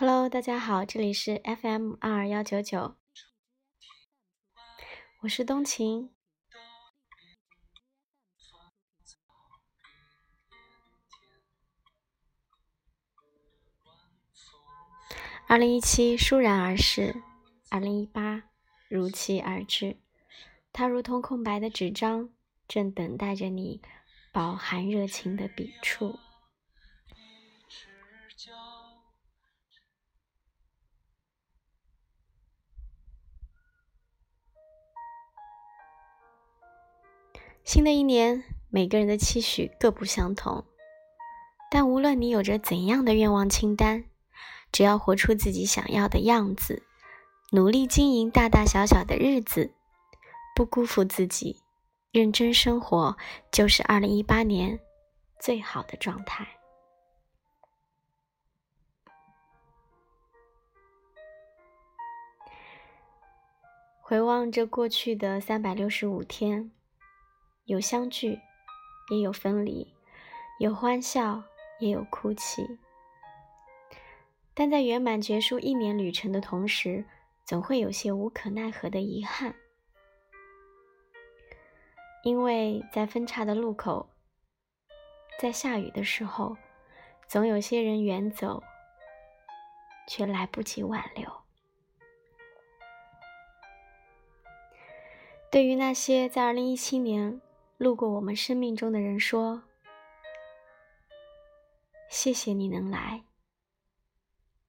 Hello，大家好，这里是 FM 二二幺九九，我是冬晴。二零一七倏然而逝，二零一八如期而至，它如同空白的纸张，正等待着你饱含热情的笔触。新的一年，每个人的期许各不相同，但无论你有着怎样的愿望清单，只要活出自己想要的样子，努力经营大大小小的日子，不辜负自己，认真生活，就是二零一八年最好的状态。回望这过去的三百六十五天。有相聚，也有分离；有欢笑，也有哭泣。但在圆满结束一年旅程的同时，总会有些无可奈何的遗憾，因为在分岔的路口，在下雨的时候，总有些人远走，却来不及挽留。对于那些在二零一七年，路过我们生命中的人说：“谢谢你能来，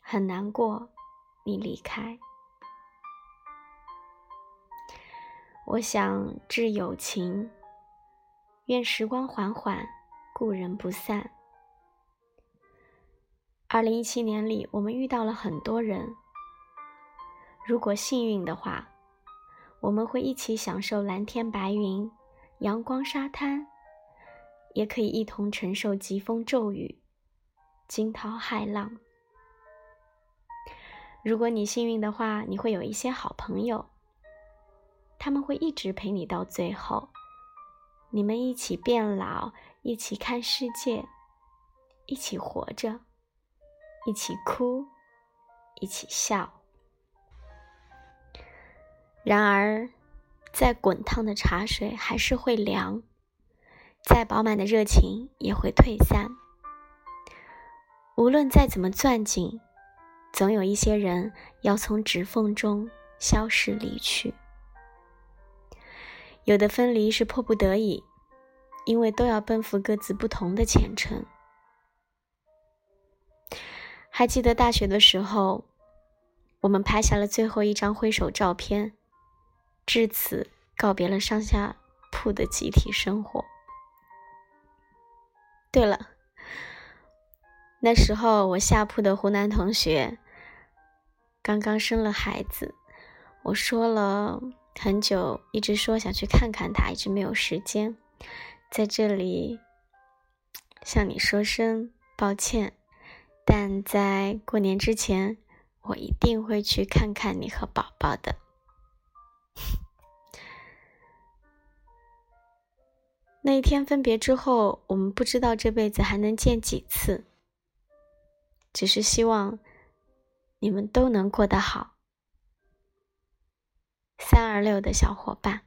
很难过你离开。”我想致友情，愿时光缓缓，故人不散。二零一七年里，我们遇到了很多人。如果幸运的话，我们会一起享受蓝天白云。阳光沙滩，也可以一同承受疾风骤雨、惊涛骇浪。如果你幸运的话，你会有一些好朋友，他们会一直陪你到最后。你们一起变老，一起看世界，一起活着，一起哭，一起笑。然而。再滚烫的茶水还是会凉，再饱满的热情也会退散。无论再怎么攥紧，总有一些人要从指缝中消失离去。有的分离是迫不得已，因为都要奔赴各自不同的前程。还记得大学的时候，我们拍下了最后一张挥手照片。至此，告别了上下铺的集体生活。对了，那时候我下铺的湖南同学刚刚生了孩子，我说了很久，一直说想去看看他，一直没有时间。在这里向你说声抱歉，但在过年之前，我一定会去看看你和宝宝的。那一天分别之后，我们不知道这辈子还能见几次，只是希望你们都能过得好。三二六的小伙伴，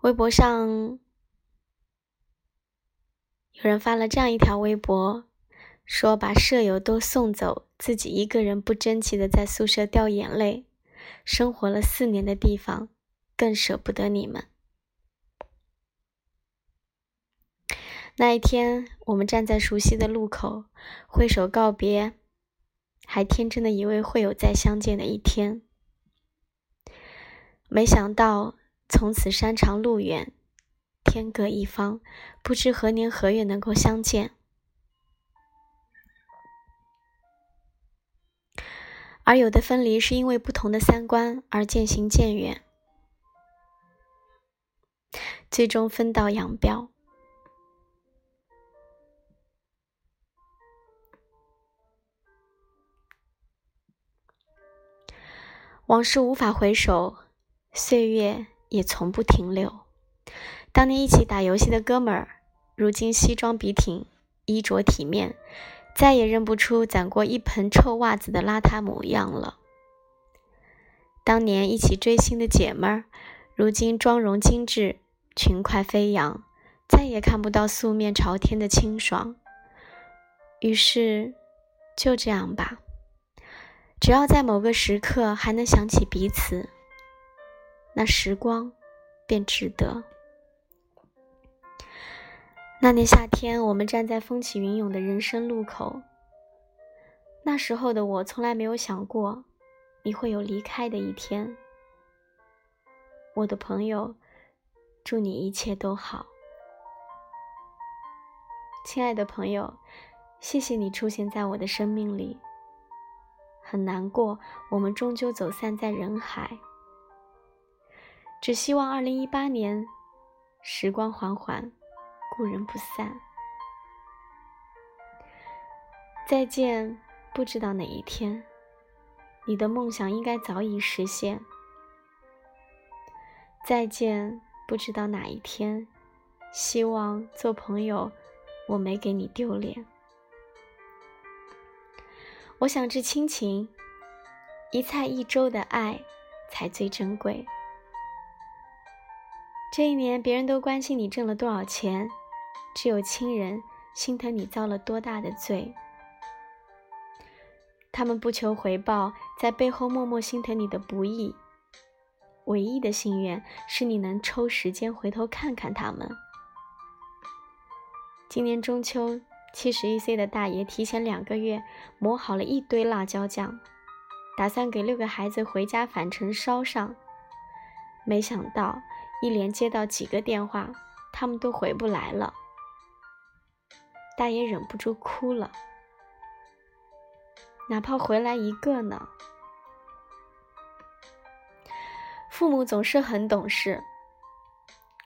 微博上有人发了这样一条微博，说把舍友都送走，自己一个人不争气的在宿舍掉眼泪，生活了四年的地方。更舍不得你们。那一天，我们站在熟悉的路口，挥手告别，还天真的以为会有再相见的一天。没想到，从此山长路远，天各一方，不知何年何月能够相见。而有的分离，是因为不同的三观而渐行渐远。最终分道扬镳，往事无法回首，岁月也从不停留。当年一起打游戏的哥们儿，如今西装笔挺，衣着体面，再也认不出攒过一盆臭袜子的邋遢模样了。当年一起追星的姐们儿，如今妆容精致，裙快飞扬，再也看不到素面朝天的清爽。于是，就这样吧。只要在某个时刻还能想起彼此，那时光便值得。那年夏天，我们站在风起云涌的人生路口。那时候的我，从来没有想过你会有离开的一天。我的朋友，祝你一切都好。亲爱的朋友，谢谢你出现在我的生命里。很难过，我们终究走散在人海。只希望二零一八年，时光缓缓。故人不散，再见。不知道哪一天，你的梦想应该早已实现。再见。不知道哪一天，希望做朋友，我没给你丢脸。我想致亲情，一菜一粥的爱才最珍贵。这一年，别人都关心你挣了多少钱。只有亲人心疼你遭了多大的罪，他们不求回报，在背后默默心疼你的不易。唯一的心愿是你能抽时间回头看看他们。今年中秋，七十一岁的大爷提前两个月磨好了一堆辣椒酱，打算给六个孩子回家返程烧上。没想到一连接到几个电话，他们都回不来了。大爷忍不住哭了，哪怕回来一个呢？父母总是很懂事，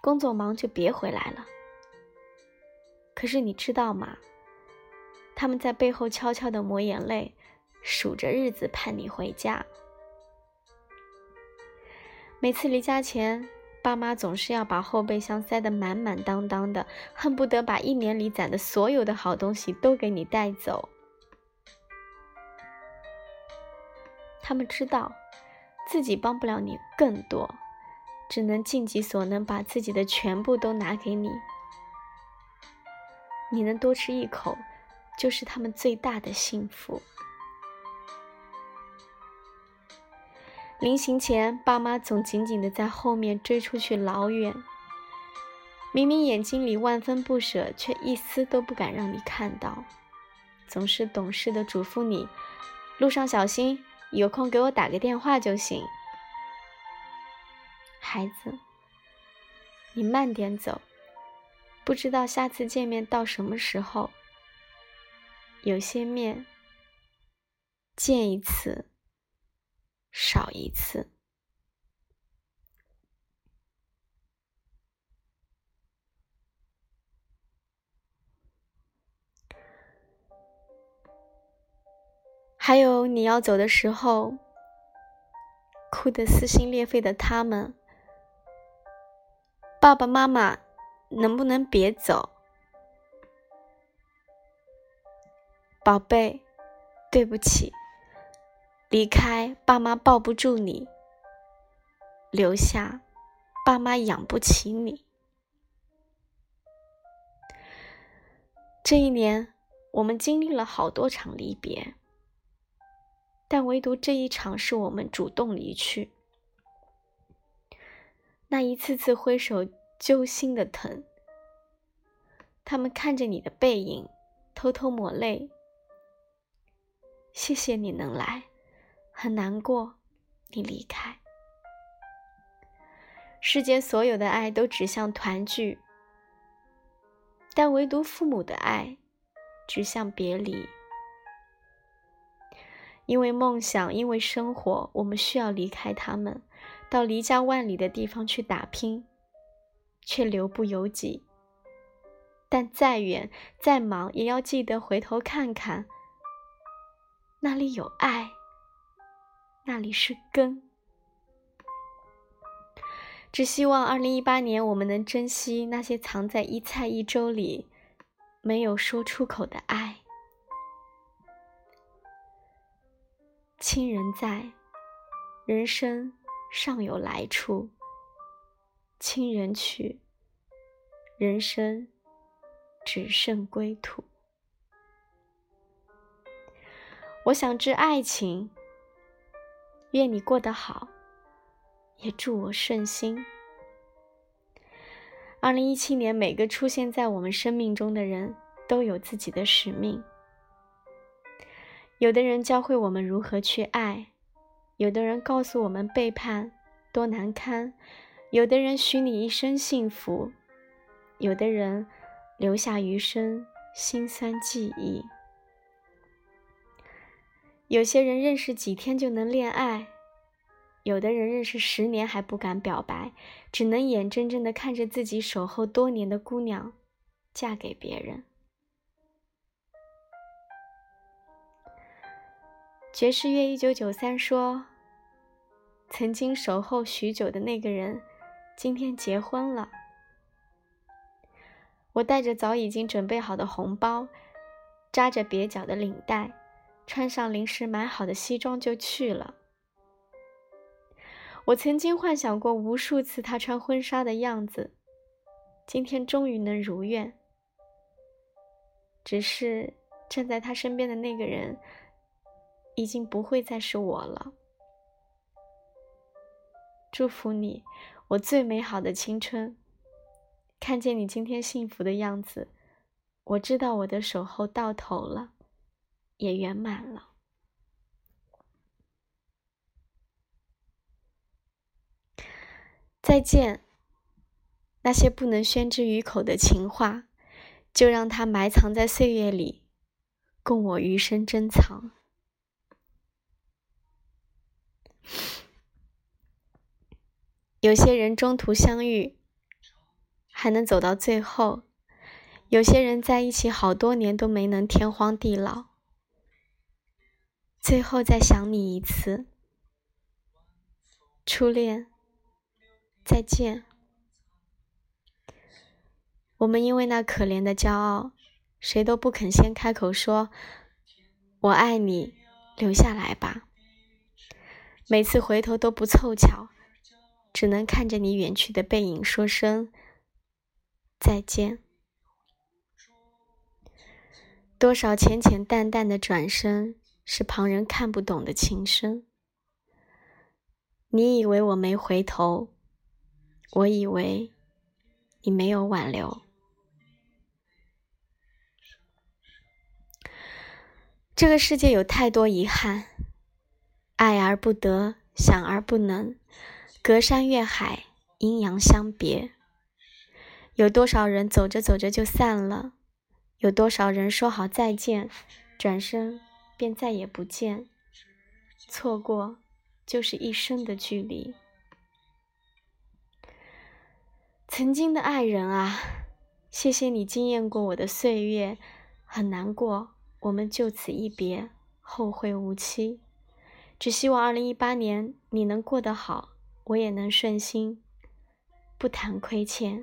工作忙就别回来了。可是你知道吗？他们在背后悄悄的抹眼泪，数着日子盼你回家。每次离家前。爸妈总是要把后备箱塞得满满当当的，恨不得把一年里攒的所有的好东西都给你带走。他们知道自己帮不了你更多，只能尽己所能把自己的全部都拿给你。你能多吃一口，就是他们最大的幸福。临行前，爸妈总紧紧地在后面追出去老远，明明眼睛里万分不舍，却一丝都不敢让你看到，总是懂事的嘱咐你：路上小心，有空给我打个电话就行。孩子，你慢点走，不知道下次见面到什么时候。有些面，见一次。少一次。还有你要走的时候，哭得撕心裂肺的他们，爸爸妈妈，能不能别走？宝贝，对不起。离开，爸妈抱不住你；留下，爸妈养不起你。这一年，我们经历了好多场离别，但唯独这一场是我们主动离去。那一次次挥手揪心的疼，他们看着你的背影，偷偷抹泪。谢谢你能来。很难过，你离开。世间所有的爱都指向团聚，但唯独父母的爱指向别离。因为梦想，因为生活，我们需要离开他们，到离家万里的地方去打拼，却留不由己。但再远再忙，也要记得回头看看，那里有爱。那里是根，只希望二零一八年我们能珍惜那些藏在一菜一粥里没有说出口的爱。亲人在，人生尚有来处；亲人去，人生只剩归途。我想知爱情，愿你过得好，也祝我顺心。二零一七年，每个出现在我们生命中的人都有自己的使命。有的人教会我们如何去爱，有的人告诉我们背叛多难堪，有的人许你一生幸福，有的人留下余生心酸记忆。有些人认识几天就能恋爱，有的人认识十年还不敢表白，只能眼睁睁的看着自己守候多年的姑娘嫁给别人。爵士乐一九九三说：“曾经守候许久的那个人，今天结婚了。我带着早已经准备好的红包，扎着蹩脚的领带，穿上临时买好的西装就去了。我曾经幻想过无数次他穿婚纱的样子，今天终于能如愿。只是站在他身边的那个人。”已经不会再是我了。祝福你，我最美好的青春。看见你今天幸福的样子，我知道我的守候到头了，也圆满了。再见，那些不能宣之于口的情话，就让它埋藏在岁月里，供我余生珍藏。有些人中途相遇，还能走到最后；有些人在一起好多年都没能天荒地老，最后再想你一次，初恋，再见。我们因为那可怜的骄傲，谁都不肯先开口说“我爱你”，留下来吧。每次回头都不凑巧。只能看着你远去的背影，说声再见。多少浅浅淡淡的转身，是旁人看不懂的情深。你以为我没回头，我以为你没有挽留。这个世界有太多遗憾，爱而不得，想而不能。隔山越海，阴阳相别。有多少人走着走着就散了？有多少人说好再见，转身便再也不见？错过就是一生的距离。曾经的爱人啊，谢谢你惊艳过我的岁月，很难过，我们就此一别，后会无期。只希望二零一八年你能过得好。我也能顺心，不谈亏欠。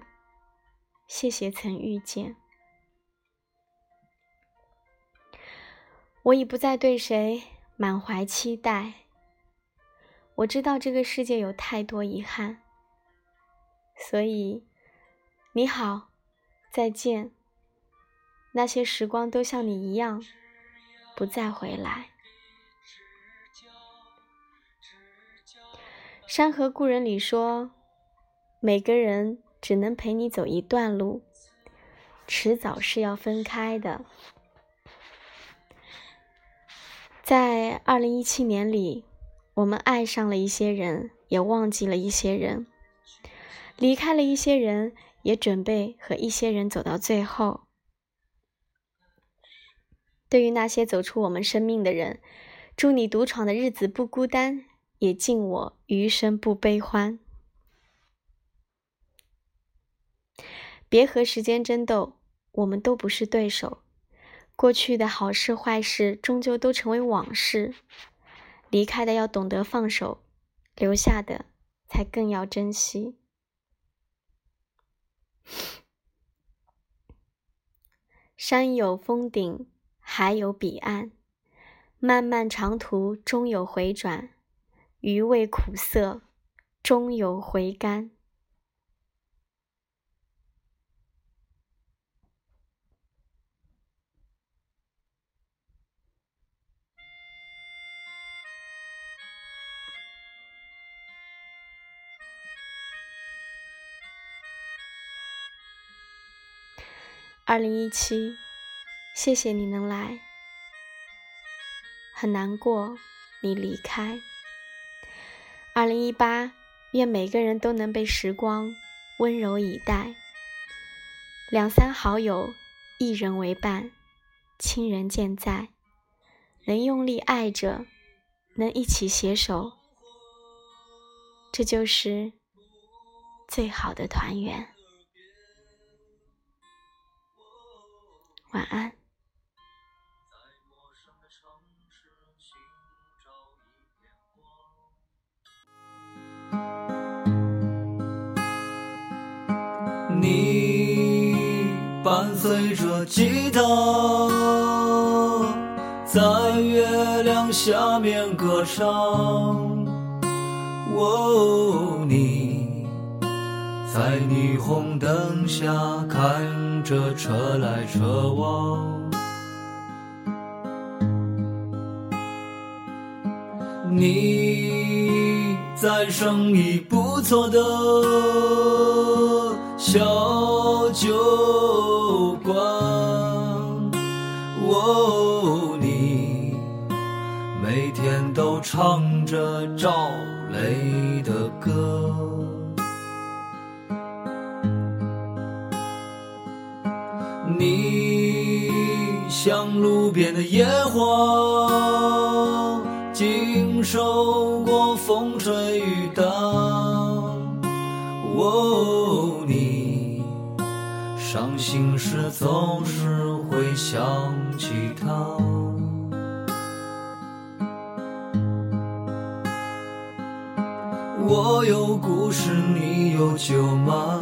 谢谢曾遇见，我已不再对谁满怀期待。我知道这个世界有太多遗憾，所以你好，再见。那些时光都像你一样，不再回来。《山河故人》里说：“每个人只能陪你走一段路，迟早是要分开的。”在二零一七年里，我们爱上了一些人，也忘记了一些人；离开了一些人，也准备和一些人走到最后。对于那些走出我们生命的人，祝你独闯的日子不孤单。也敬我余生不悲欢。别和时间争斗，我们都不是对手。过去的好事坏事，终究都成为往事。离开的要懂得放手，留下的才更要珍惜。山有峰顶，海有彼岸。漫漫长途终有回转，余味苦涩终有回甘。二零一七，谢谢你能来，很难过你离开。二零一八，愿每个人都能被时光温柔以待，两三好友，一人为伴，亲人健在，能用力爱着，能一起携手，这就是最好的团圆。晚安。你伴随着吉他，在月亮下面歌唱。哦，你在霓虹灯下看。着车来车往，你在生意不错的小酒馆，哦，你每天都唱着赵雷的歌。路边的野花，经受过风吹雨打。哦，你伤心时总是会想起他。我有故事，你有酒吗？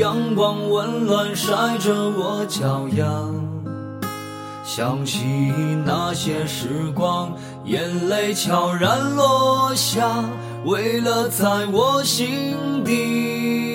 阳光温暖晒着我脚丫，想起那些时光，眼泪悄然落下，为了在我心底。